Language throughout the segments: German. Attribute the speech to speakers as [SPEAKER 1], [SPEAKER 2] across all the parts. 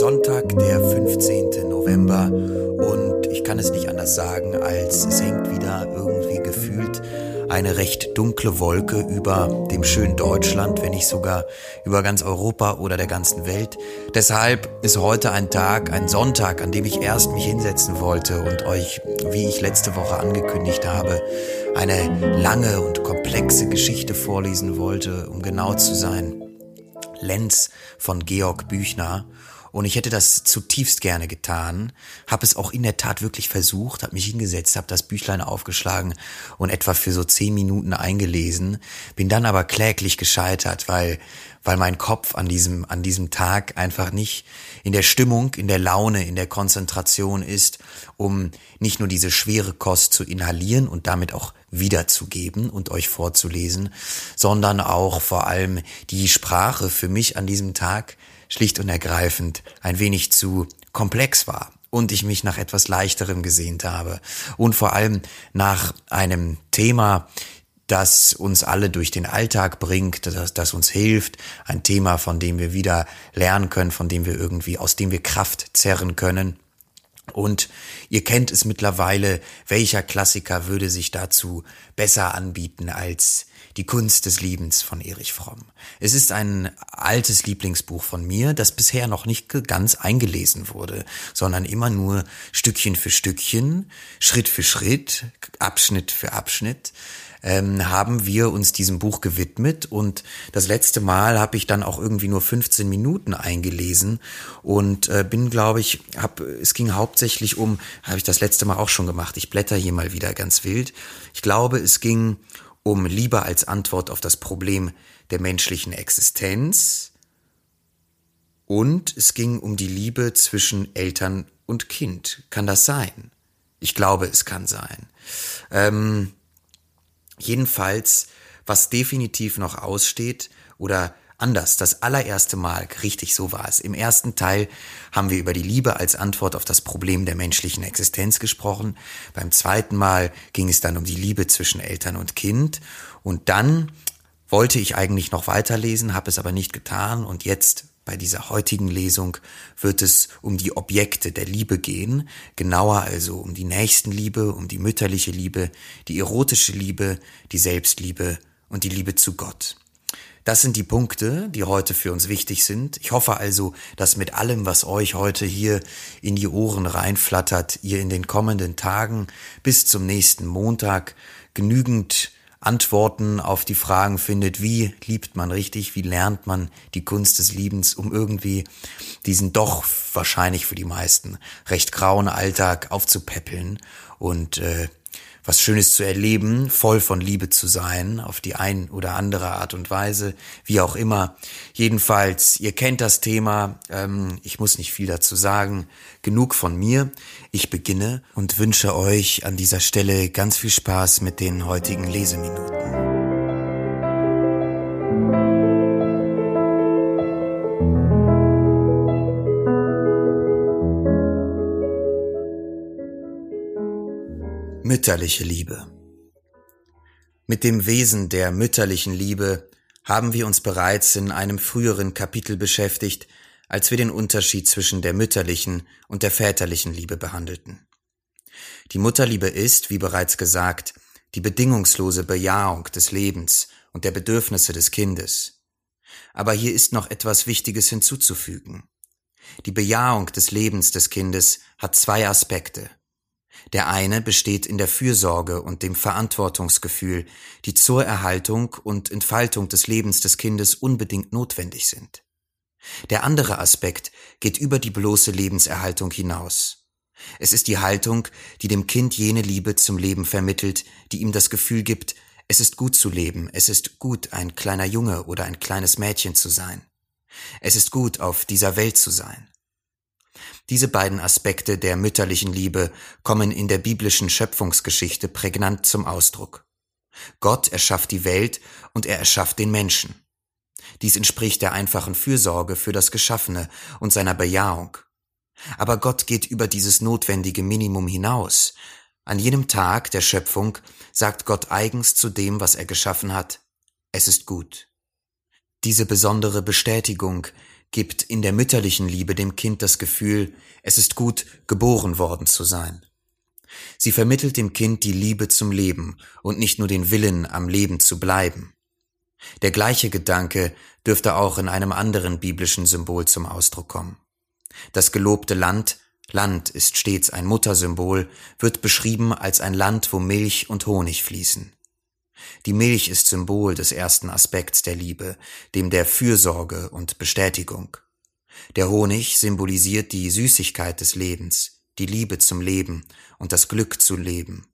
[SPEAKER 1] Sonntag, der 15. November und ich kann es nicht anders sagen, als es eine recht dunkle Wolke über dem schönen Deutschland, wenn nicht sogar über ganz Europa oder der ganzen Welt. Deshalb ist heute ein Tag, ein Sonntag, an dem ich erst mich hinsetzen wollte und euch, wie ich letzte Woche angekündigt habe, eine lange und komplexe Geschichte vorlesen wollte, um genau zu sein. Lenz von Georg Büchner. Und ich hätte das zutiefst gerne getan, habe es auch in der Tat wirklich versucht, habe mich hingesetzt, habe das Büchlein aufgeschlagen und etwa für so zehn Minuten eingelesen, bin dann aber kläglich gescheitert, weil weil mein Kopf an diesem an diesem Tag einfach nicht in der Stimmung, in der Laune, in der Konzentration ist, um nicht nur diese schwere Kost zu inhalieren und damit auch wiederzugeben und euch vorzulesen, sondern auch vor allem die Sprache für mich an diesem Tag schlicht und ergreifend ein wenig zu komplex war und ich mich nach etwas leichterem gesehnt habe und vor allem nach einem Thema, das uns alle durch den Alltag bringt, das, das uns hilft, ein Thema, von dem wir wieder lernen können, von dem wir irgendwie, aus dem wir Kraft zerren können. Und ihr kennt es mittlerweile, welcher Klassiker würde sich dazu besser anbieten als die Kunst des Liebens von Erich Fromm. Es ist ein altes Lieblingsbuch von mir, das bisher noch nicht ganz eingelesen wurde, sondern immer nur Stückchen für Stückchen, Schritt für Schritt, Abschnitt für Abschnitt ähm, haben wir uns diesem Buch gewidmet und das letzte Mal habe ich dann auch irgendwie nur 15 Minuten eingelesen und äh, bin, glaube ich, hab, es ging hauptsächlich um, habe ich das letzte Mal auch schon gemacht, ich blätter hier mal wieder ganz wild. Ich glaube, es ging um Liebe als Antwort auf das Problem der menschlichen Existenz und es ging um die Liebe zwischen Eltern und Kind. Kann das sein? Ich glaube, es kann sein. Ähm, jedenfalls, was definitiv noch aussteht oder anders. Das allererste Mal, richtig so war es. Im ersten Teil haben wir über die Liebe als Antwort auf das Problem der menschlichen Existenz gesprochen. Beim zweiten Mal ging es dann um die Liebe zwischen Eltern und Kind. Und dann wollte ich eigentlich noch weiterlesen, habe es aber nicht getan. Und jetzt bei dieser heutigen Lesung wird es um die Objekte der Liebe gehen, genauer also um die Nächstenliebe, um die mütterliche Liebe, die erotische Liebe, die Selbstliebe und die Liebe zu Gott. Das sind die Punkte, die heute für uns wichtig sind. Ich hoffe also, dass mit allem, was euch heute hier in die Ohren reinflattert, ihr in den kommenden Tagen bis zum nächsten Montag genügend Antworten auf die Fragen findet, wie liebt man richtig, wie lernt man die Kunst des Liebens, um irgendwie diesen doch wahrscheinlich für die meisten recht grauen Alltag aufzupäppeln? Und äh, was Schönes zu erleben, voll von Liebe zu sein, auf die ein oder andere Art und Weise, wie auch immer. Jedenfalls, ihr kennt das Thema, ähm, ich muss nicht viel dazu sagen. Genug von mir. Ich beginne und wünsche euch an dieser Stelle ganz viel Spaß mit den heutigen Leseminuten. Mütterliche Liebe. Mit dem Wesen der mütterlichen Liebe haben wir uns bereits in einem früheren Kapitel beschäftigt, als wir den Unterschied zwischen der mütterlichen und der väterlichen Liebe behandelten. Die Mutterliebe ist, wie bereits gesagt, die bedingungslose Bejahung des Lebens und der Bedürfnisse des Kindes. Aber hier ist noch etwas Wichtiges hinzuzufügen. Die Bejahung des Lebens des Kindes hat zwei Aspekte. Der eine besteht in der Fürsorge und dem Verantwortungsgefühl, die zur Erhaltung und Entfaltung des Lebens des Kindes unbedingt notwendig sind. Der andere Aspekt geht über die bloße Lebenserhaltung hinaus. Es ist die Haltung, die dem Kind jene Liebe zum Leben vermittelt, die ihm das Gefühl gibt, es ist gut zu leben, es ist gut, ein kleiner Junge oder ein kleines Mädchen zu sein. Es ist gut, auf dieser Welt zu sein. Diese beiden Aspekte der mütterlichen Liebe kommen in der biblischen Schöpfungsgeschichte prägnant zum Ausdruck. Gott erschafft die Welt und er erschafft den Menschen. Dies entspricht der einfachen Fürsorge für das Geschaffene und seiner Bejahung. Aber Gott geht über dieses notwendige Minimum hinaus. An jenem Tag der Schöpfung sagt Gott eigens zu dem, was er geschaffen hat, es ist gut. Diese besondere Bestätigung gibt in der mütterlichen Liebe dem Kind das Gefühl, es ist gut, geboren worden zu sein. Sie vermittelt dem Kind die Liebe zum Leben und nicht nur den Willen, am Leben zu bleiben. Der gleiche Gedanke dürfte auch in einem anderen biblischen Symbol zum Ausdruck kommen. Das gelobte Land, Land ist stets ein Muttersymbol, wird beschrieben als ein Land, wo Milch und Honig fließen. Die Milch ist Symbol des ersten Aspekts der Liebe, dem der Fürsorge und Bestätigung. Der Honig symbolisiert die Süßigkeit des Lebens, die Liebe zum Leben und das Glück zu leben.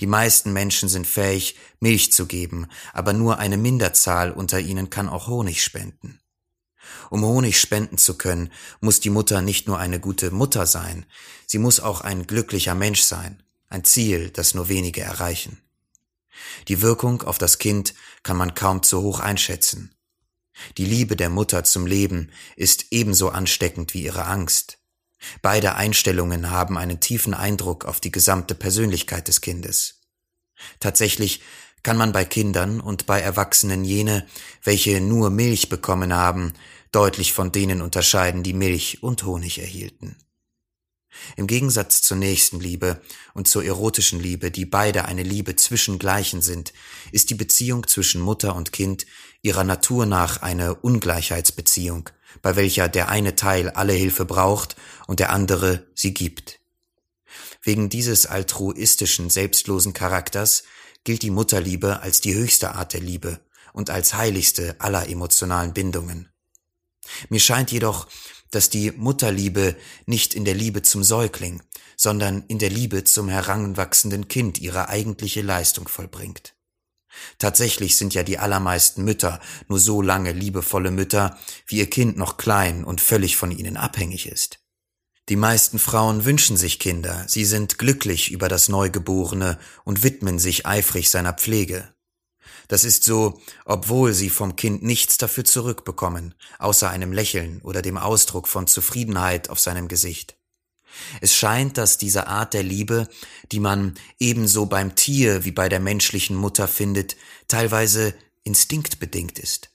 [SPEAKER 1] Die meisten Menschen sind fähig, Milch zu geben, aber nur eine Minderzahl unter ihnen kann auch Honig spenden. Um Honig spenden zu können, muss die Mutter nicht nur eine gute Mutter sein, sie muss auch ein glücklicher Mensch sein, ein Ziel, das nur wenige erreichen. Die Wirkung auf das Kind kann man kaum zu hoch einschätzen. Die Liebe der Mutter zum Leben ist ebenso ansteckend wie ihre Angst. Beide Einstellungen haben einen tiefen Eindruck auf die gesamte Persönlichkeit des Kindes. Tatsächlich kann man bei Kindern und bei Erwachsenen jene, welche nur Milch bekommen haben, deutlich von denen unterscheiden, die Milch und Honig erhielten. Im Gegensatz zur Nächstenliebe und zur erotischen Liebe, die beide eine Liebe zwischen Gleichen sind, ist die Beziehung zwischen Mutter und Kind ihrer Natur nach eine Ungleichheitsbeziehung, bei welcher der eine Teil alle Hilfe braucht und der andere sie gibt. Wegen dieses altruistischen, selbstlosen Charakters gilt die Mutterliebe als die höchste Art der Liebe und als heiligste aller emotionalen Bindungen. Mir scheint jedoch, dass die Mutterliebe nicht in der Liebe zum Säugling, sondern in der Liebe zum heranwachsenden Kind ihre eigentliche Leistung vollbringt. Tatsächlich sind ja die allermeisten Mütter nur so lange liebevolle Mütter, wie ihr Kind noch klein und völlig von ihnen abhängig ist. Die meisten Frauen wünschen sich Kinder, sie sind glücklich über das Neugeborene und widmen sich eifrig seiner Pflege. Das ist so, obwohl sie vom Kind nichts dafür zurückbekommen, außer einem Lächeln oder dem Ausdruck von Zufriedenheit auf seinem Gesicht. Es scheint, dass diese Art der Liebe, die man ebenso beim Tier wie bei der menschlichen Mutter findet, teilweise instinktbedingt ist.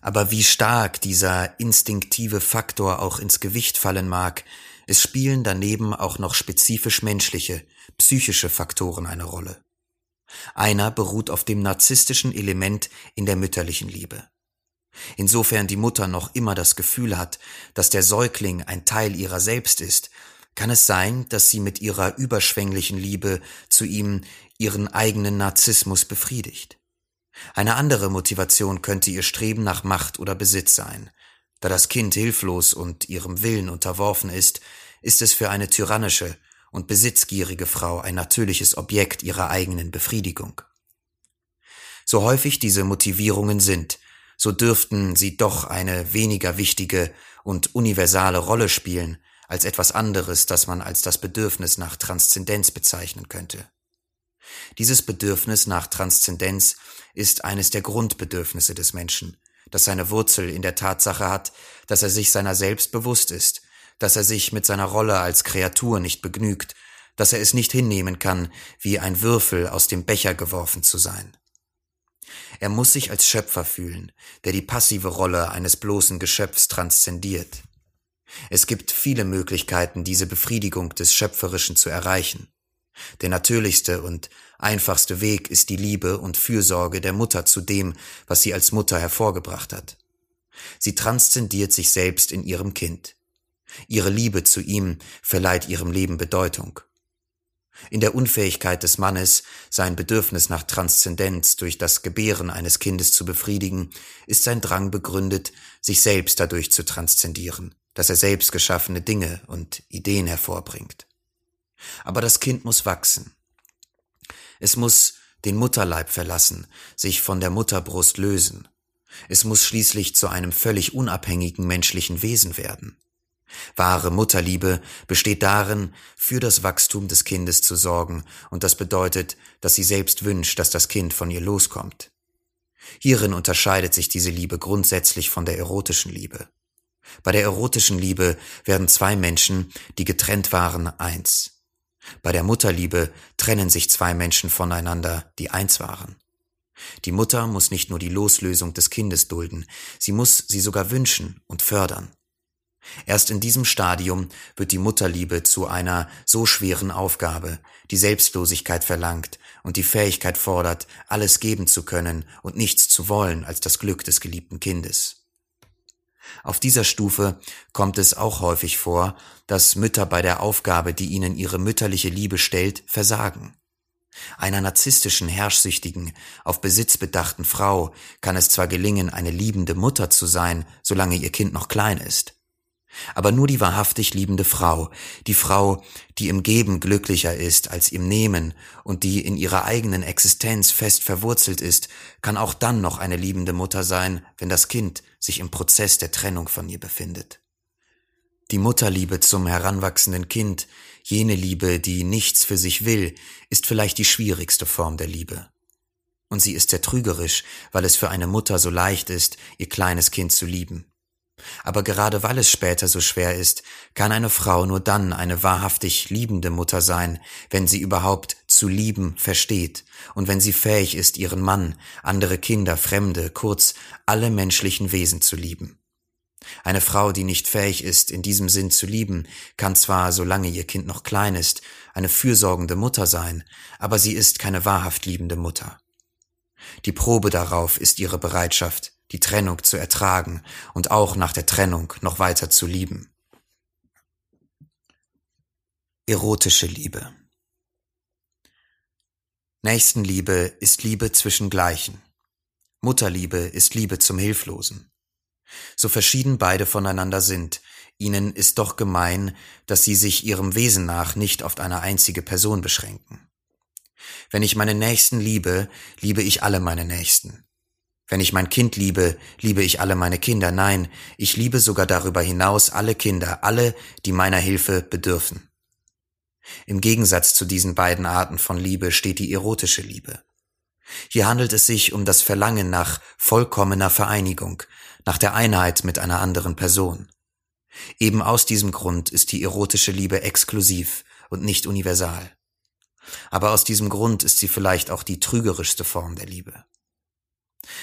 [SPEAKER 1] Aber wie stark dieser instinktive Faktor auch ins Gewicht fallen mag, es spielen daneben auch noch spezifisch menschliche, psychische Faktoren eine Rolle. Einer beruht auf dem narzisstischen Element in der mütterlichen Liebe. Insofern die Mutter noch immer das Gefühl hat, dass der Säugling ein Teil ihrer selbst ist, kann es sein, dass sie mit ihrer überschwänglichen Liebe zu ihm ihren eigenen Narzissmus befriedigt. Eine andere Motivation könnte ihr Streben nach Macht oder Besitz sein. Da das Kind hilflos und ihrem Willen unterworfen ist, ist es für eine tyrannische, und besitzgierige Frau ein natürliches Objekt ihrer eigenen Befriedigung. So häufig diese Motivierungen sind, so dürften sie doch eine weniger wichtige und universale Rolle spielen als etwas anderes, das man als das Bedürfnis nach Transzendenz bezeichnen könnte. Dieses Bedürfnis nach Transzendenz ist eines der Grundbedürfnisse des Menschen, das seine Wurzel in der Tatsache hat, dass er sich seiner selbst bewusst ist dass er sich mit seiner Rolle als Kreatur nicht begnügt, dass er es nicht hinnehmen kann, wie ein Würfel aus dem Becher geworfen zu sein. Er muss sich als Schöpfer fühlen, der die passive Rolle eines bloßen Geschöpfs transzendiert. Es gibt viele Möglichkeiten, diese Befriedigung des Schöpferischen zu erreichen. Der natürlichste und einfachste Weg ist die Liebe und Fürsorge der Mutter zu dem, was sie als Mutter hervorgebracht hat. Sie transzendiert sich selbst in ihrem Kind. Ihre Liebe zu ihm verleiht ihrem Leben Bedeutung. In der Unfähigkeit des Mannes, sein Bedürfnis nach Transzendenz durch das Gebären eines Kindes zu befriedigen, ist sein Drang begründet, sich selbst dadurch zu transzendieren, dass er selbst geschaffene Dinge und Ideen hervorbringt. Aber das Kind muss wachsen. Es muss den Mutterleib verlassen, sich von der Mutterbrust lösen. Es muss schließlich zu einem völlig unabhängigen menschlichen Wesen werden. Wahre Mutterliebe besteht darin, für das Wachstum des Kindes zu sorgen, und das bedeutet, dass sie selbst wünscht, dass das Kind von ihr loskommt. Hierin unterscheidet sich diese Liebe grundsätzlich von der erotischen Liebe. Bei der erotischen Liebe werden zwei Menschen, die getrennt waren, eins. Bei der Mutterliebe trennen sich zwei Menschen voneinander, die eins waren. Die Mutter muss nicht nur die Loslösung des Kindes dulden, sie muss sie sogar wünschen und fördern. Erst in diesem Stadium wird die Mutterliebe zu einer so schweren Aufgabe, die Selbstlosigkeit verlangt und die Fähigkeit fordert, alles geben zu können und nichts zu wollen als das Glück des geliebten Kindes. Auf dieser Stufe kommt es auch häufig vor, dass Mütter bei der Aufgabe, die ihnen ihre mütterliche Liebe stellt, versagen. Einer narzisstischen, herrschsüchtigen, auf Besitz bedachten Frau kann es zwar gelingen, eine liebende Mutter zu sein, solange ihr Kind noch klein ist. Aber nur die wahrhaftig liebende Frau, die Frau, die im Geben glücklicher ist als im Nehmen und die in ihrer eigenen Existenz fest verwurzelt ist, kann auch dann noch eine liebende Mutter sein, wenn das Kind sich im Prozess der Trennung von ihr befindet. Die Mutterliebe zum heranwachsenden Kind, jene Liebe, die nichts für sich will, ist vielleicht die schwierigste Form der Liebe. Und sie ist sehr trügerisch, weil es für eine Mutter so leicht ist, ihr kleines Kind zu lieben. Aber gerade weil es später so schwer ist, kann eine Frau nur dann eine wahrhaftig liebende Mutter sein, wenn sie überhaupt zu lieben versteht und wenn sie fähig ist, ihren Mann, andere Kinder, Fremde, kurz alle menschlichen Wesen zu lieben. Eine Frau, die nicht fähig ist, in diesem Sinn zu lieben, kann zwar, solange ihr Kind noch klein ist, eine fürsorgende Mutter sein, aber sie ist keine wahrhaft liebende Mutter. Die Probe darauf ist ihre Bereitschaft, die Trennung zu ertragen und auch nach der Trennung noch weiter zu lieben. Erotische Liebe Nächstenliebe ist Liebe zwischen Gleichen. Mutterliebe ist Liebe zum Hilflosen. So verschieden beide voneinander sind, ihnen ist doch gemein, dass sie sich ihrem Wesen nach nicht auf eine einzige Person beschränken. Wenn ich meine Nächsten liebe, liebe ich alle meine Nächsten. Wenn ich mein Kind liebe, liebe ich alle meine Kinder. Nein, ich liebe sogar darüber hinaus alle Kinder, alle, die meiner Hilfe bedürfen. Im Gegensatz zu diesen beiden Arten von Liebe steht die erotische Liebe. Hier handelt es sich um das Verlangen nach vollkommener Vereinigung, nach der Einheit mit einer anderen Person. Eben aus diesem Grund ist die erotische Liebe exklusiv und nicht universal. Aber aus diesem Grund ist sie vielleicht auch die trügerischste Form der Liebe.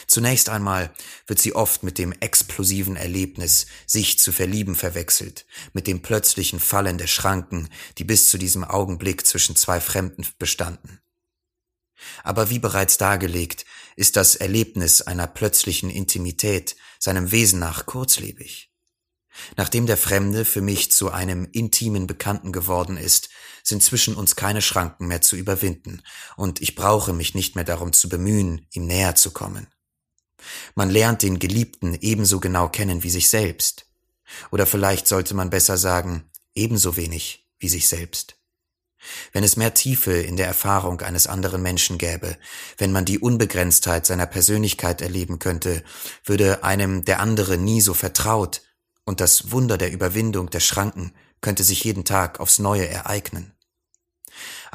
[SPEAKER 1] Zunächst einmal wird sie oft mit dem explosiven Erlebnis, sich zu verlieben, verwechselt, mit dem plötzlichen Fallen der Schranken, die bis zu diesem Augenblick zwischen zwei Fremden bestanden. Aber wie bereits dargelegt, ist das Erlebnis einer plötzlichen Intimität seinem Wesen nach kurzlebig. Nachdem der Fremde für mich zu einem intimen Bekannten geworden ist, sind zwischen uns keine Schranken mehr zu überwinden, und ich brauche mich nicht mehr darum zu bemühen, ihm näher zu kommen. Man lernt den Geliebten ebenso genau kennen wie sich selbst. Oder vielleicht sollte man besser sagen, ebenso wenig wie sich selbst. Wenn es mehr Tiefe in der Erfahrung eines anderen Menschen gäbe, wenn man die Unbegrenztheit seiner Persönlichkeit erleben könnte, würde einem der andere nie so vertraut, und das Wunder der Überwindung der Schranken könnte sich jeden Tag aufs Neue ereignen.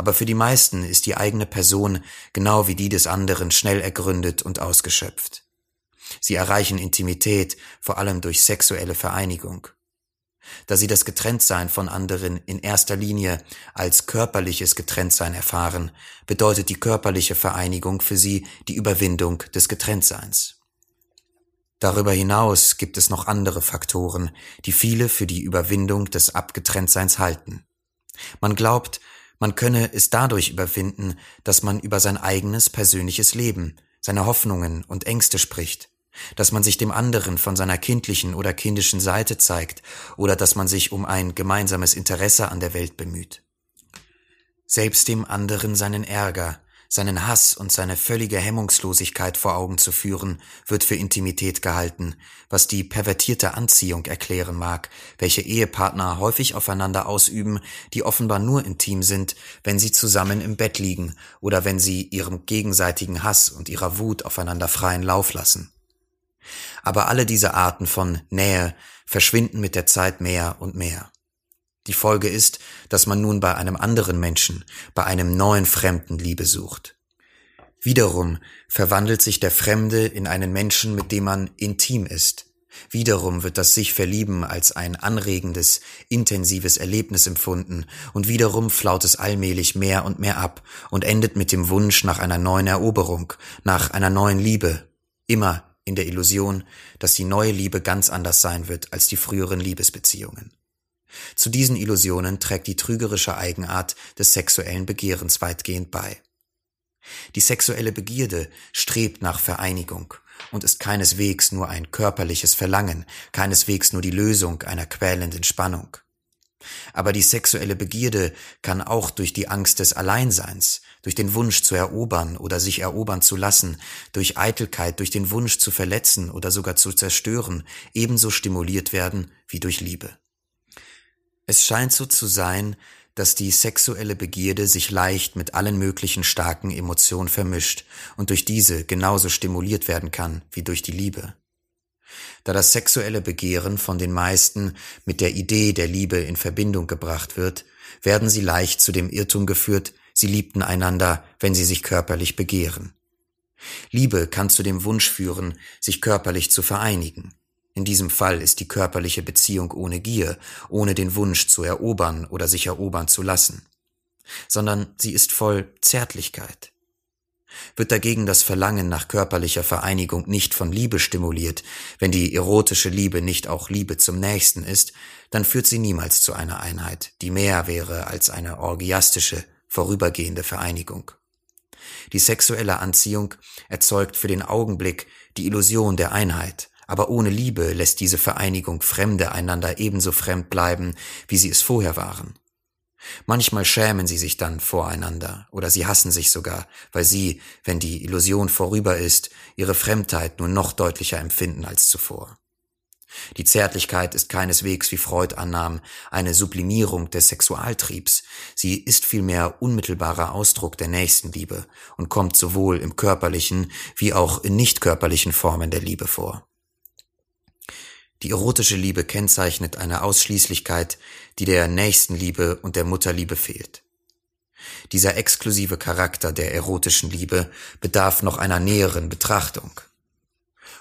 [SPEAKER 1] Aber für die meisten ist die eigene Person genau wie die des anderen schnell ergründet und ausgeschöpft. Sie erreichen Intimität, vor allem durch sexuelle Vereinigung. Da sie das Getrenntsein von anderen in erster Linie als körperliches Getrenntsein erfahren, bedeutet die körperliche Vereinigung für sie die Überwindung des Getrenntseins. Darüber hinaus gibt es noch andere Faktoren, die viele für die Überwindung des Abgetrenntseins halten. Man glaubt, man könne es dadurch überwinden, dass man über sein eigenes persönliches Leben, seine Hoffnungen und Ängste spricht, dass man sich dem anderen von seiner kindlichen oder kindischen Seite zeigt oder dass man sich um ein gemeinsames Interesse an der Welt bemüht. Selbst dem anderen seinen Ärger, seinen Hass und seine völlige Hemmungslosigkeit vor Augen zu führen, wird für Intimität gehalten, was die pervertierte Anziehung erklären mag, welche Ehepartner häufig aufeinander ausüben, die offenbar nur intim sind, wenn sie zusammen im Bett liegen oder wenn sie ihrem gegenseitigen Hass und ihrer Wut aufeinander freien Lauf lassen. Aber alle diese Arten von Nähe verschwinden mit der Zeit mehr und mehr. Die Folge ist, dass man nun bei einem anderen Menschen, bei einem neuen Fremden Liebe sucht. Wiederum verwandelt sich der Fremde in einen Menschen, mit dem man intim ist. Wiederum wird das sich verlieben als ein anregendes, intensives Erlebnis empfunden und wiederum flaut es allmählich mehr und mehr ab und endet mit dem Wunsch nach einer neuen Eroberung, nach einer neuen Liebe, immer in der Illusion, dass die neue Liebe ganz anders sein wird als die früheren Liebesbeziehungen. Zu diesen Illusionen trägt die trügerische Eigenart des sexuellen Begehrens weitgehend bei. Die sexuelle Begierde strebt nach Vereinigung und ist keineswegs nur ein körperliches Verlangen, keineswegs nur die Lösung einer quälenden Spannung. Aber die sexuelle Begierde kann auch durch die Angst des Alleinseins, durch den Wunsch zu erobern oder sich erobern zu lassen, durch Eitelkeit, durch den Wunsch zu verletzen oder sogar zu zerstören, ebenso stimuliert werden wie durch Liebe. Es scheint so zu sein, dass die sexuelle Begierde sich leicht mit allen möglichen starken Emotionen vermischt und durch diese genauso stimuliert werden kann wie durch die Liebe. Da das sexuelle Begehren von den meisten mit der Idee der Liebe in Verbindung gebracht wird, werden sie leicht zu dem Irrtum geführt, sie liebten einander, wenn sie sich körperlich begehren. Liebe kann zu dem Wunsch führen, sich körperlich zu vereinigen. In diesem Fall ist die körperliche Beziehung ohne Gier, ohne den Wunsch zu erobern oder sich erobern zu lassen, sondern sie ist voll Zärtlichkeit. Wird dagegen das Verlangen nach körperlicher Vereinigung nicht von Liebe stimuliert, wenn die erotische Liebe nicht auch Liebe zum Nächsten ist, dann führt sie niemals zu einer Einheit, die mehr wäre als eine orgiastische, vorübergehende Vereinigung. Die sexuelle Anziehung erzeugt für den Augenblick die Illusion der Einheit, aber ohne Liebe lässt diese Vereinigung Fremde einander ebenso fremd bleiben, wie sie es vorher waren. Manchmal schämen sie sich dann voreinander oder sie hassen sich sogar, weil sie, wenn die Illusion vorüber ist, ihre Fremdheit nur noch deutlicher empfinden als zuvor. Die Zärtlichkeit ist keineswegs, wie Freud annahm, eine Sublimierung des Sexualtriebs, sie ist vielmehr unmittelbarer Ausdruck der Nächstenliebe und kommt sowohl im körperlichen wie auch in nicht körperlichen Formen der Liebe vor. Die erotische Liebe kennzeichnet eine Ausschließlichkeit, die der Nächstenliebe und der Mutterliebe fehlt. Dieser exklusive Charakter der erotischen Liebe bedarf noch einer näheren Betrachtung.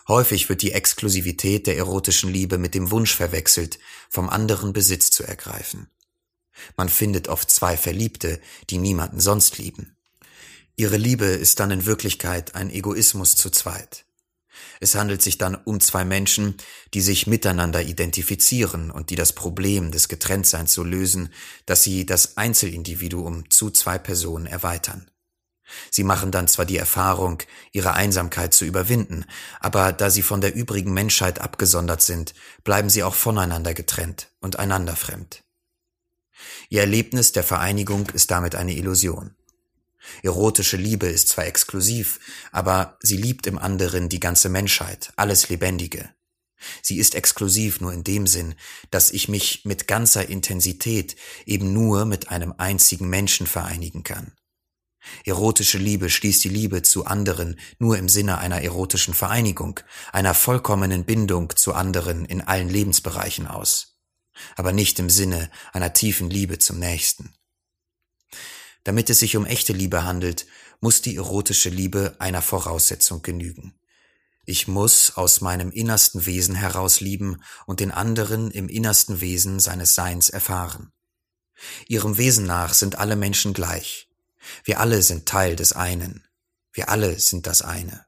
[SPEAKER 1] Häufig wird die Exklusivität der erotischen Liebe mit dem Wunsch verwechselt, vom anderen Besitz zu ergreifen. Man findet oft zwei Verliebte, die niemanden sonst lieben. Ihre Liebe ist dann in Wirklichkeit ein Egoismus zu zweit. Es handelt sich dann um zwei Menschen, die sich miteinander identifizieren und die das Problem des Getrenntseins so lösen, dass sie das Einzelindividuum zu zwei Personen erweitern. Sie machen dann zwar die Erfahrung, ihre Einsamkeit zu überwinden, aber da sie von der übrigen Menschheit abgesondert sind, bleiben sie auch voneinander getrennt und einander fremd. Ihr Erlebnis der Vereinigung ist damit eine Illusion. Erotische Liebe ist zwar exklusiv, aber sie liebt im anderen die ganze Menschheit, alles Lebendige. Sie ist exklusiv nur in dem Sinn, dass ich mich mit ganzer Intensität eben nur mit einem einzigen Menschen vereinigen kann. Erotische Liebe schließt die Liebe zu anderen nur im Sinne einer erotischen Vereinigung, einer vollkommenen Bindung zu anderen in allen Lebensbereichen aus, aber nicht im Sinne einer tiefen Liebe zum Nächsten. Damit es sich um echte Liebe handelt, muss die erotische Liebe einer Voraussetzung genügen. Ich muss aus meinem innersten Wesen heraus lieben und den anderen im innersten Wesen seines Seins erfahren. Ihrem Wesen nach sind alle Menschen gleich. Wir alle sind Teil des einen. Wir alle sind das eine.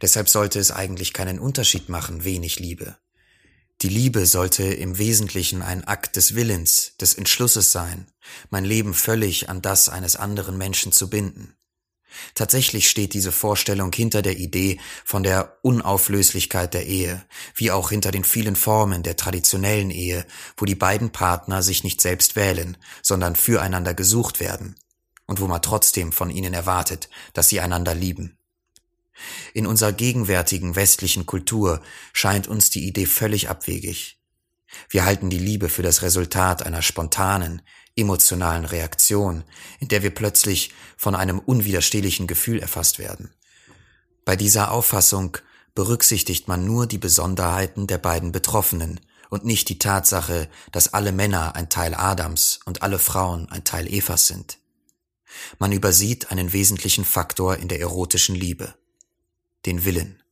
[SPEAKER 1] Deshalb sollte es eigentlich keinen Unterschied machen, wen ich liebe. Die Liebe sollte im Wesentlichen ein Akt des Willens, des Entschlusses sein, mein Leben völlig an das eines anderen Menschen zu binden. Tatsächlich steht diese Vorstellung hinter der Idee von der Unauflöslichkeit der Ehe, wie auch hinter den vielen Formen der traditionellen Ehe, wo die beiden Partner sich nicht selbst wählen, sondern füreinander gesucht werden und wo man trotzdem von ihnen erwartet, dass sie einander lieben. In unserer gegenwärtigen westlichen Kultur scheint uns die Idee völlig abwegig. Wir halten die Liebe für das Resultat einer spontanen, emotionalen Reaktion, in der wir plötzlich von einem unwiderstehlichen Gefühl erfasst werden. Bei dieser Auffassung berücksichtigt man nur die Besonderheiten der beiden Betroffenen und nicht die Tatsache, dass alle Männer ein Teil Adams und alle Frauen ein Teil Evas sind. Man übersieht einen wesentlichen Faktor in der erotischen Liebe, den Willen.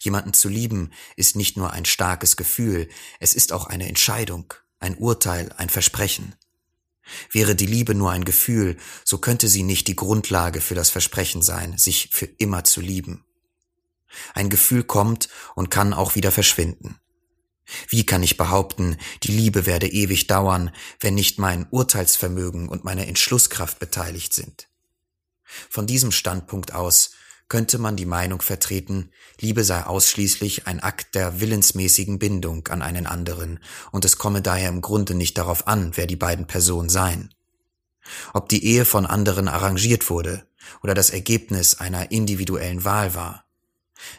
[SPEAKER 1] Jemanden zu lieben ist nicht nur ein starkes Gefühl, es ist auch eine Entscheidung, ein Urteil, ein Versprechen. Wäre die Liebe nur ein Gefühl, so könnte sie nicht die Grundlage für das Versprechen sein, sich für immer zu lieben. Ein Gefühl kommt und kann auch wieder verschwinden. Wie kann ich behaupten, die Liebe werde ewig dauern, wenn nicht mein Urteilsvermögen und meine Entschlusskraft beteiligt sind? Von diesem Standpunkt aus könnte man die Meinung vertreten, Liebe sei ausschließlich ein Akt der willensmäßigen Bindung an einen anderen, und es komme daher im Grunde nicht darauf an, wer die beiden Personen seien. Ob die Ehe von anderen arrangiert wurde oder das Ergebnis einer individuellen Wahl war.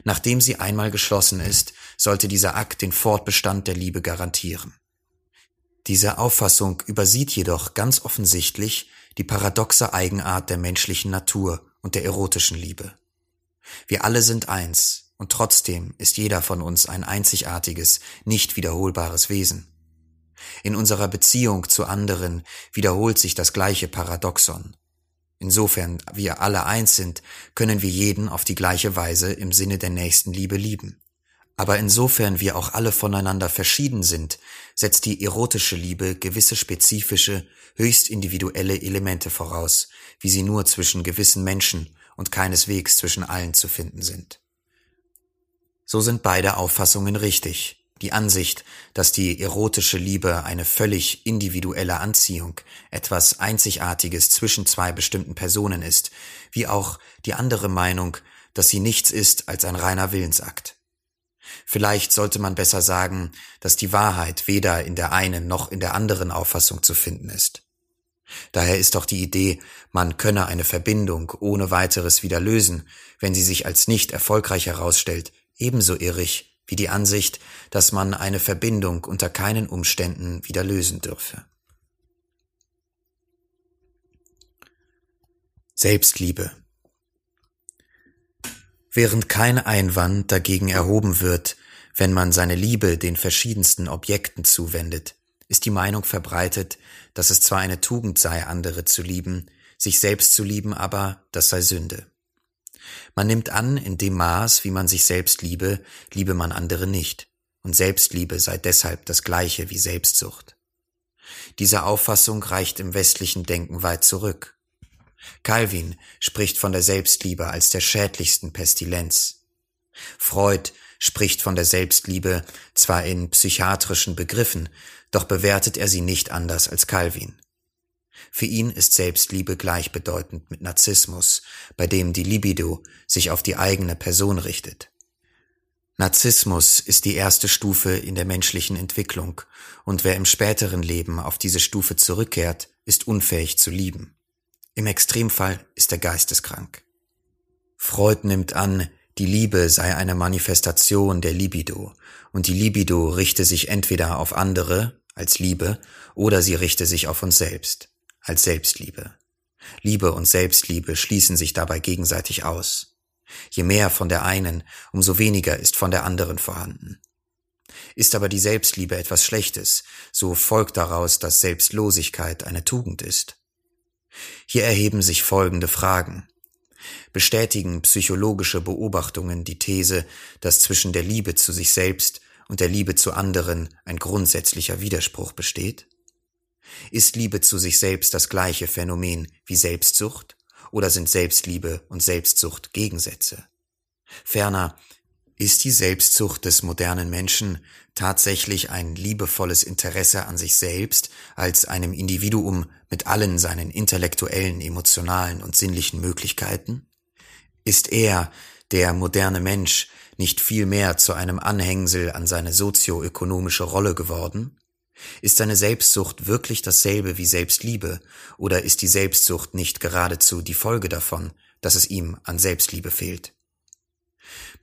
[SPEAKER 1] Nachdem sie einmal geschlossen ist, sollte dieser Akt den Fortbestand der Liebe garantieren. Diese Auffassung übersieht jedoch ganz offensichtlich die paradoxe Eigenart der menschlichen Natur und der erotischen Liebe. Wir alle sind eins, und trotzdem ist jeder von uns ein einzigartiges, nicht wiederholbares Wesen. In unserer Beziehung zu anderen wiederholt sich das gleiche Paradoxon. Insofern wir alle eins sind, können wir jeden auf die gleiche Weise im Sinne der Nächstenliebe lieben. Aber insofern wir auch alle voneinander verschieden sind, setzt die erotische Liebe gewisse spezifische, höchst individuelle Elemente voraus, wie sie nur zwischen gewissen Menschen und keineswegs zwischen allen zu finden sind. So sind beide Auffassungen richtig. Die Ansicht, dass die erotische Liebe eine völlig individuelle Anziehung, etwas Einzigartiges zwischen zwei bestimmten Personen ist, wie auch die andere Meinung, dass sie nichts ist als ein reiner Willensakt. Vielleicht sollte man besser sagen, dass die Wahrheit weder in der einen noch in der anderen Auffassung zu finden ist. Daher ist doch die Idee, man könne eine Verbindung ohne weiteres wieder lösen, wenn sie sich als nicht erfolgreich herausstellt, ebenso irrig wie die Ansicht, dass man eine Verbindung unter keinen Umständen wieder lösen dürfe. Selbstliebe Während kein Einwand dagegen erhoben wird, wenn man seine Liebe den verschiedensten Objekten zuwendet, ist die Meinung verbreitet, dass es zwar eine Tugend sei, andere zu lieben, sich selbst zu lieben aber, das sei Sünde. Man nimmt an, in dem Maß, wie man sich selbst liebe, liebe man andere nicht, und Selbstliebe sei deshalb das gleiche wie Selbstsucht. Diese Auffassung reicht im westlichen Denken weit zurück. Calvin spricht von der Selbstliebe als der schädlichsten Pestilenz. Freud spricht von der Selbstliebe zwar in psychiatrischen Begriffen, doch bewertet er sie nicht anders als Calvin. Für ihn ist Selbstliebe gleichbedeutend mit Narzissmus, bei dem die Libido sich auf die eigene Person richtet. Narzissmus ist die erste Stufe in der menschlichen Entwicklung, und wer im späteren Leben auf diese Stufe zurückkehrt, ist unfähig zu lieben. Im Extremfall ist er geisteskrank. Freud nimmt an, die Liebe sei eine Manifestation der Libido, und die Libido richte sich entweder auf andere als Liebe oder sie richte sich auf uns selbst als Selbstliebe. Liebe und Selbstliebe schließen sich dabei gegenseitig aus. Je mehr von der einen, umso weniger ist von der anderen vorhanden. Ist aber die Selbstliebe etwas Schlechtes, so folgt daraus, dass Selbstlosigkeit eine Tugend ist. Hier erheben sich folgende Fragen. Bestätigen psychologische Beobachtungen die These, dass zwischen der Liebe zu sich selbst und der Liebe zu anderen ein grundsätzlicher Widerspruch besteht? Ist Liebe zu sich selbst das gleiche Phänomen wie Selbstsucht oder sind Selbstliebe und Selbstsucht Gegensätze? Ferner, ist die Selbstsucht des modernen Menschen tatsächlich ein liebevolles Interesse an sich selbst als einem Individuum mit allen seinen intellektuellen, emotionalen und sinnlichen Möglichkeiten? Ist er, der moderne Mensch, nicht viel mehr zu einem Anhängsel an seine sozioökonomische Rolle geworden? Ist seine Selbstsucht wirklich dasselbe wie Selbstliebe, oder ist die Selbstsucht nicht geradezu die Folge davon, dass es ihm an Selbstliebe fehlt?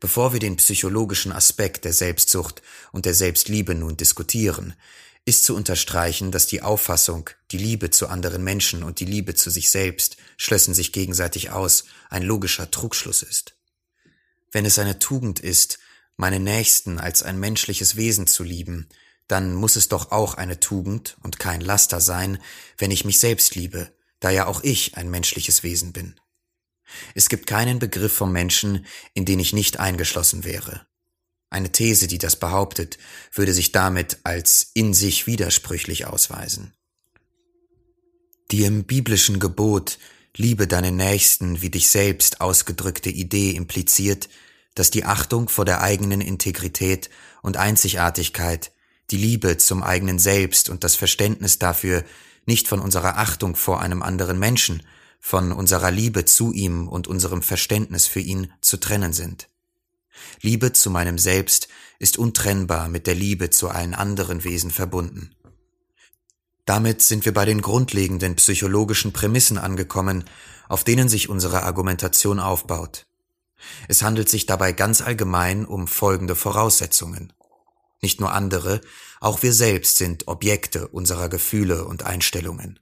[SPEAKER 1] Bevor wir den psychologischen Aspekt der Selbstsucht und der Selbstliebe nun diskutieren, ist zu unterstreichen, dass die Auffassung, die Liebe zu anderen Menschen und die Liebe zu sich selbst schlössen sich gegenseitig aus, ein logischer Trugschluss ist. Wenn es eine Tugend ist, meine Nächsten als ein menschliches Wesen zu lieben, dann muss es doch auch eine Tugend und kein Laster sein, wenn ich mich selbst liebe, da ja auch ich ein menschliches Wesen bin. Es gibt keinen Begriff vom Menschen, in den ich nicht eingeschlossen wäre. Eine These, die das behauptet, würde sich damit als in sich widersprüchlich ausweisen. Die im biblischen Gebot Liebe deinen Nächsten wie dich selbst ausgedrückte Idee impliziert, dass die Achtung vor der eigenen Integrität und Einzigartigkeit, die Liebe zum eigenen Selbst und das Verständnis dafür nicht von unserer Achtung vor einem anderen Menschen, von unserer Liebe zu ihm und unserem Verständnis für ihn zu trennen sind. Liebe zu meinem Selbst ist untrennbar mit der Liebe zu allen anderen Wesen verbunden. Damit sind wir bei den grundlegenden psychologischen Prämissen angekommen, auf denen sich unsere Argumentation aufbaut. Es handelt sich dabei ganz allgemein um folgende Voraussetzungen. Nicht nur andere, auch wir selbst sind Objekte unserer Gefühle und Einstellungen.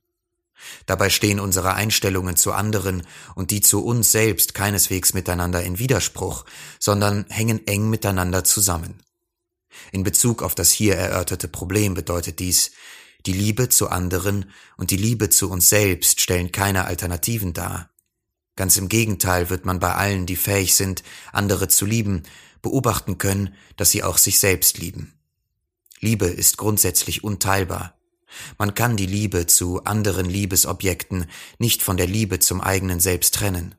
[SPEAKER 1] Dabei stehen unsere Einstellungen zu anderen und die zu uns selbst keineswegs miteinander in Widerspruch, sondern hängen eng miteinander zusammen. In Bezug auf das hier erörterte Problem bedeutet dies, die Liebe zu anderen und die Liebe zu uns selbst stellen keine Alternativen dar. Ganz im Gegenteil wird man bei allen, die fähig sind, andere zu lieben, beobachten können, dass sie auch sich selbst lieben. Liebe ist grundsätzlich unteilbar. Man kann die Liebe zu anderen Liebesobjekten nicht von der Liebe zum eigenen Selbst trennen.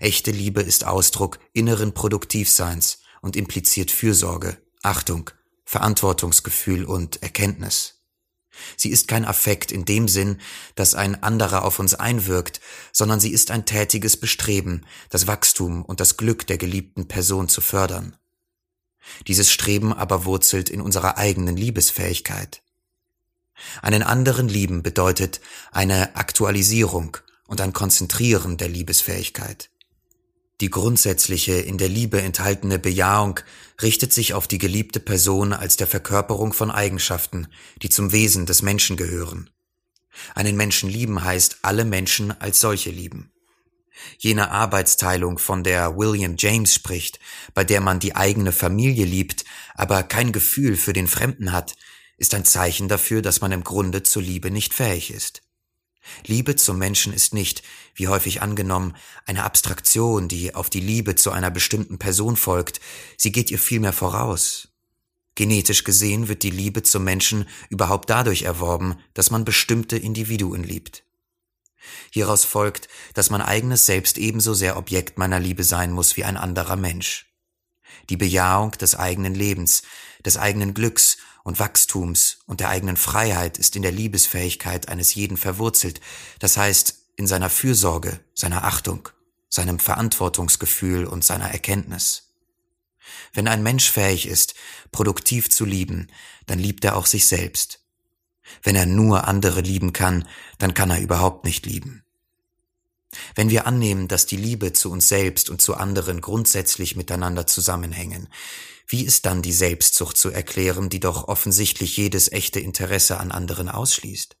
[SPEAKER 1] Echte Liebe ist Ausdruck inneren Produktivseins und impliziert Fürsorge, Achtung, Verantwortungsgefühl und Erkenntnis. Sie ist kein Affekt in dem Sinn, dass ein anderer auf uns einwirkt, sondern sie ist ein tätiges Bestreben, das Wachstum und das Glück der geliebten Person zu fördern. Dieses Streben aber wurzelt in unserer eigenen Liebesfähigkeit. Einen anderen lieben bedeutet eine Aktualisierung und ein Konzentrieren der Liebesfähigkeit. Die grundsätzliche in der Liebe enthaltene Bejahung richtet sich auf die geliebte Person als der Verkörperung von Eigenschaften, die zum Wesen des Menschen gehören. Einen Menschen lieben heißt alle Menschen als solche lieben. Jene Arbeitsteilung, von der William James spricht, bei der man die eigene Familie liebt, aber kein Gefühl für den Fremden hat, ist ein Zeichen dafür, dass man im Grunde zur Liebe nicht fähig ist. Liebe zum Menschen ist nicht, wie häufig angenommen, eine Abstraktion, die auf die Liebe zu einer bestimmten Person folgt, sie geht ihr vielmehr voraus. Genetisch gesehen wird die Liebe zum Menschen überhaupt dadurch erworben, dass man bestimmte Individuen liebt. Hieraus folgt, dass mein eigenes Selbst ebenso sehr Objekt meiner Liebe sein muss wie ein anderer Mensch. Die Bejahung des eigenen Lebens, des eigenen Glücks und Wachstums und der eigenen Freiheit ist in der Liebesfähigkeit eines jeden verwurzelt, das heißt in seiner Fürsorge, seiner Achtung, seinem Verantwortungsgefühl und seiner Erkenntnis. Wenn ein Mensch fähig ist, produktiv zu lieben, dann liebt er auch sich selbst. Wenn er nur andere lieben kann, dann kann er überhaupt nicht lieben. Wenn wir annehmen, dass die Liebe zu uns selbst und zu anderen grundsätzlich miteinander zusammenhängen, wie ist dann die Selbstsucht zu erklären, die doch offensichtlich jedes echte Interesse an anderen ausschließt?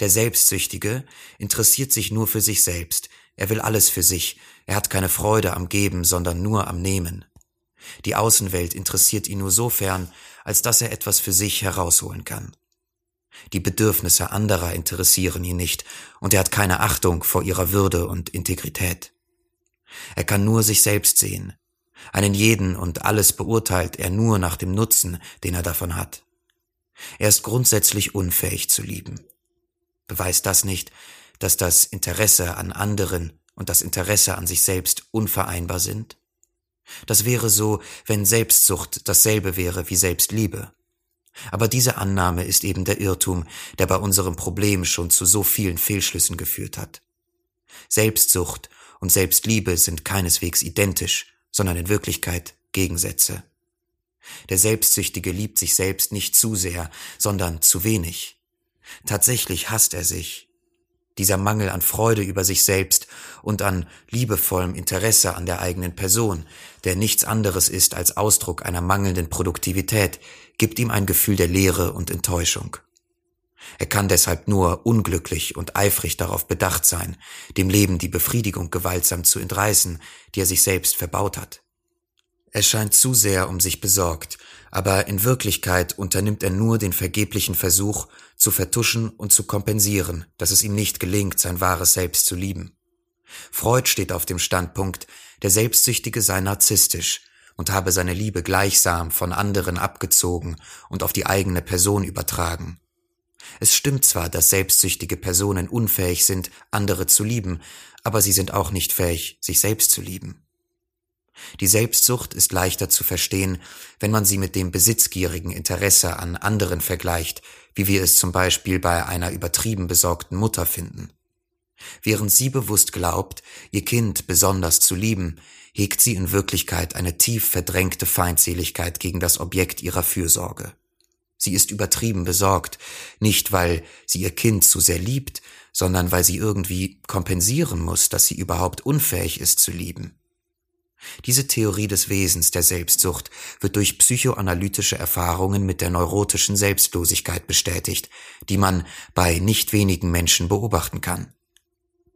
[SPEAKER 1] Der Selbstsüchtige interessiert sich nur für sich selbst, er will alles für sich, er hat keine Freude am Geben, sondern nur am Nehmen. Die Außenwelt interessiert ihn nur sofern, als dass er etwas für sich herausholen kann. Die Bedürfnisse anderer interessieren ihn nicht, und er hat keine Achtung vor ihrer Würde und Integrität. Er kann nur sich selbst sehen, einen jeden und alles beurteilt er nur nach dem Nutzen, den er davon hat. Er ist grundsätzlich unfähig zu lieben. Beweist das nicht, dass das Interesse an anderen und das Interesse an sich selbst unvereinbar sind? Das wäre so, wenn Selbstsucht dasselbe wäre wie Selbstliebe. Aber diese Annahme ist eben der Irrtum, der bei unserem Problem schon zu so vielen Fehlschlüssen geführt hat. Selbstsucht und Selbstliebe sind keineswegs identisch, sondern in Wirklichkeit Gegensätze. Der Selbstsüchtige liebt sich selbst nicht zu sehr, sondern zu wenig. Tatsächlich hasst er sich. Dieser Mangel an Freude über sich selbst und an liebevollem Interesse an der eigenen Person, der nichts anderes ist als Ausdruck einer mangelnden Produktivität, gibt ihm ein Gefühl der Leere und Enttäuschung. Er kann deshalb nur unglücklich und eifrig darauf bedacht sein, dem Leben die Befriedigung gewaltsam zu entreißen, die er sich selbst verbaut hat. Er scheint zu sehr um sich besorgt, aber in Wirklichkeit unternimmt er nur den vergeblichen Versuch, zu vertuschen und zu kompensieren, dass es ihm nicht gelingt, sein wahres Selbst zu lieben. Freud steht auf dem Standpunkt, der Selbstsüchtige sei narzisstisch und habe seine Liebe gleichsam von anderen abgezogen und auf die eigene Person übertragen. Es stimmt zwar, dass selbstsüchtige Personen unfähig sind, andere zu lieben, aber sie sind auch nicht fähig, sich selbst zu lieben. Die Selbstsucht ist leichter zu verstehen, wenn man sie mit dem besitzgierigen Interesse an anderen vergleicht, wie wir es zum Beispiel bei einer übertrieben besorgten Mutter finden. Während sie bewusst glaubt, ihr Kind besonders zu lieben, hegt sie in Wirklichkeit eine tief verdrängte Feindseligkeit gegen das Objekt ihrer Fürsorge. Sie ist übertrieben besorgt, nicht weil sie ihr Kind zu sehr liebt, sondern weil sie irgendwie kompensieren muss, dass sie überhaupt unfähig ist zu lieben. Diese Theorie des Wesens der Selbstsucht wird durch psychoanalytische Erfahrungen mit der neurotischen Selbstlosigkeit bestätigt, die man bei nicht wenigen Menschen beobachten kann.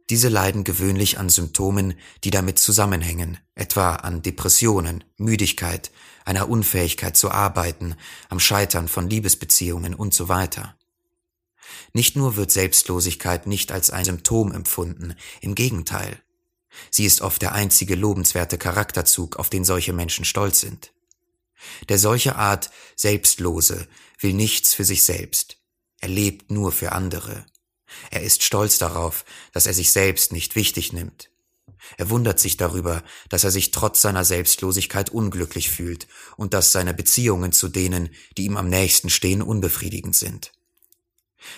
[SPEAKER 1] Diese leiden gewöhnlich an Symptomen, die damit zusammenhängen, etwa an Depressionen, Müdigkeit, einer Unfähigkeit zu arbeiten, am Scheitern von Liebesbeziehungen und so weiter. Nicht nur wird Selbstlosigkeit nicht als ein Symptom empfunden, im Gegenteil. Sie ist oft der einzige lobenswerte Charakterzug, auf den solche Menschen stolz sind. Der solche Art Selbstlose will nichts für sich selbst. Er lebt nur für andere. Er ist stolz darauf, dass er sich selbst nicht wichtig nimmt. Er wundert sich darüber, dass er sich trotz seiner Selbstlosigkeit unglücklich fühlt und dass seine Beziehungen zu denen, die ihm am nächsten stehen, unbefriedigend sind.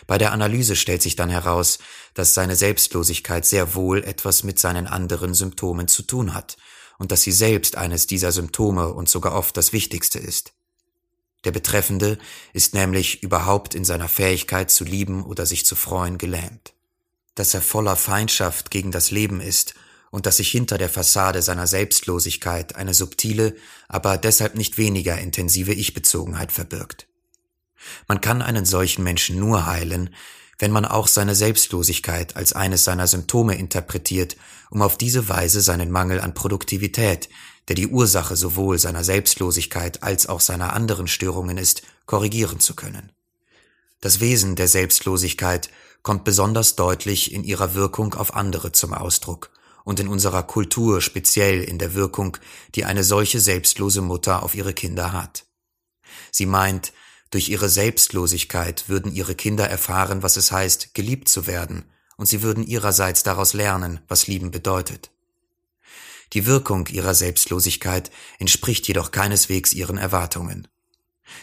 [SPEAKER 1] Bei der Analyse stellt sich dann heraus, dass seine Selbstlosigkeit sehr wohl etwas mit seinen anderen Symptomen zu tun hat und dass sie selbst eines dieser Symptome und sogar oft das wichtigste ist. Der Betreffende ist nämlich überhaupt in seiner Fähigkeit zu lieben oder sich zu freuen gelähmt. Dass er voller Feindschaft gegen das Leben ist und dass sich hinter der Fassade seiner Selbstlosigkeit eine subtile, aber deshalb nicht weniger intensive Ich-Bezogenheit verbirgt. Man kann einen solchen Menschen nur heilen, wenn man auch seine Selbstlosigkeit als eines seiner Symptome interpretiert, um auf diese Weise seinen Mangel an Produktivität, der die Ursache sowohl seiner Selbstlosigkeit als auch seiner anderen Störungen ist, korrigieren zu können. Das Wesen der Selbstlosigkeit kommt besonders deutlich in ihrer Wirkung auf andere zum Ausdruck und in unserer Kultur speziell in der Wirkung, die eine solche selbstlose Mutter auf ihre Kinder hat. Sie meint, durch ihre Selbstlosigkeit würden ihre Kinder erfahren, was es heißt, geliebt zu werden, und sie würden ihrerseits daraus lernen, was Lieben bedeutet. Die Wirkung ihrer Selbstlosigkeit entspricht jedoch keineswegs ihren Erwartungen.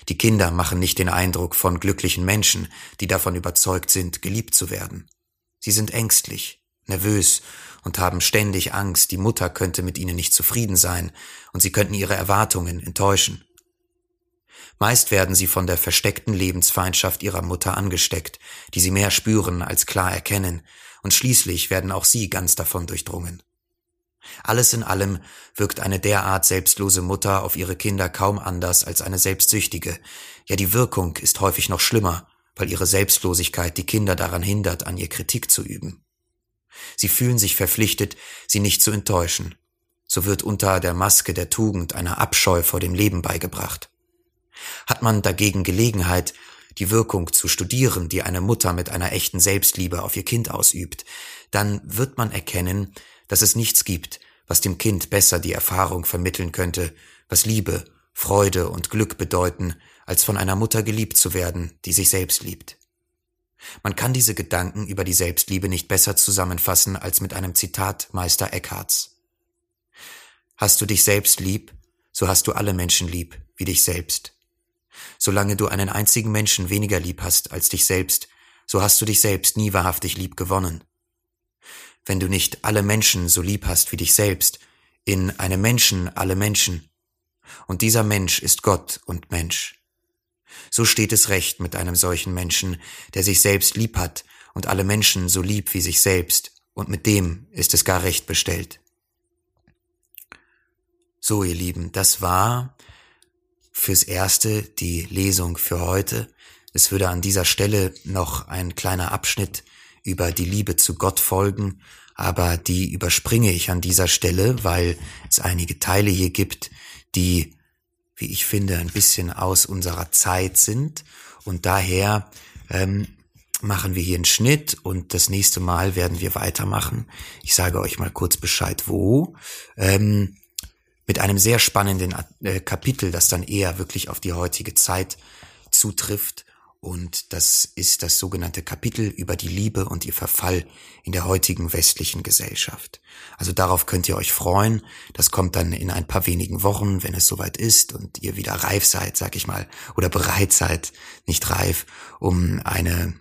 [SPEAKER 1] Die Kinder machen nicht den Eindruck von glücklichen Menschen, die davon überzeugt sind, geliebt zu werden. Sie sind ängstlich, nervös und haben ständig Angst, die Mutter könnte mit ihnen nicht zufrieden sein und sie könnten ihre Erwartungen enttäuschen. Meist werden sie von der versteckten Lebensfeindschaft ihrer Mutter angesteckt, die sie mehr spüren als klar erkennen, und schließlich werden auch sie ganz davon durchdrungen. Alles in allem wirkt eine derart selbstlose Mutter auf ihre Kinder kaum anders als eine selbstsüchtige, ja die Wirkung ist häufig noch schlimmer, weil ihre Selbstlosigkeit die Kinder daran hindert, an ihr Kritik zu üben. Sie fühlen sich verpflichtet, sie nicht zu enttäuschen. So wird unter der Maske der Tugend eine Abscheu vor dem Leben beigebracht. Hat man dagegen Gelegenheit, die Wirkung zu studieren, die eine Mutter mit einer echten Selbstliebe auf ihr Kind ausübt, dann wird man erkennen, dass es nichts gibt, was dem Kind besser die Erfahrung vermitteln könnte, was Liebe, Freude und Glück bedeuten, als von einer Mutter geliebt zu werden, die sich selbst liebt. Man kann diese Gedanken über die Selbstliebe nicht besser zusammenfassen als mit einem Zitat Meister Eckharts. Hast du dich selbst lieb, so hast du alle Menschen lieb, wie dich selbst. Solange du einen einzigen Menschen weniger lieb hast als dich selbst, so hast du dich selbst nie wahrhaftig lieb gewonnen. Wenn du nicht alle Menschen so lieb hast wie dich selbst, in einem Menschen alle Menschen. Und dieser Mensch ist Gott und Mensch. So steht es recht mit einem solchen Menschen, der sich selbst lieb hat und alle Menschen so lieb wie sich selbst, und mit dem ist es gar recht bestellt. So, ihr Lieben, das war fürs Erste die Lesung für heute. Es würde an dieser Stelle noch ein kleiner Abschnitt über die Liebe zu Gott folgen, aber die überspringe ich an dieser Stelle, weil es einige Teile hier gibt, die, wie ich finde, ein bisschen aus unserer Zeit sind und daher ähm, machen wir hier einen Schnitt und das nächste Mal werden wir weitermachen. Ich sage euch mal kurz Bescheid, wo. Ähm, mit einem sehr spannenden äh, Kapitel, das dann eher wirklich auf die heutige Zeit zutrifft und das ist das sogenannte Kapitel über die Liebe und ihr Verfall in der heutigen westlichen Gesellschaft. Also darauf könnt ihr euch freuen. Das kommt dann in ein paar wenigen Wochen, wenn es soweit ist und ihr wieder reif seid, sag ich mal, oder bereit seid, nicht reif, um eine,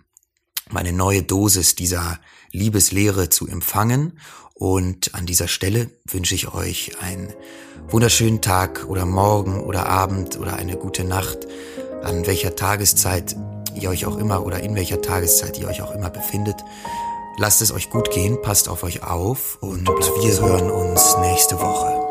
[SPEAKER 1] meine neue Dosis dieser Liebeslehre zu empfangen. Und an dieser Stelle wünsche ich euch einen wunderschönen Tag oder Morgen oder Abend oder eine gute Nacht, an welcher Tageszeit ihr euch auch immer oder in welcher Tageszeit ihr euch auch immer befindet. Lasst es euch gut gehen, passt auf euch auf und wir hören uns nächste Woche.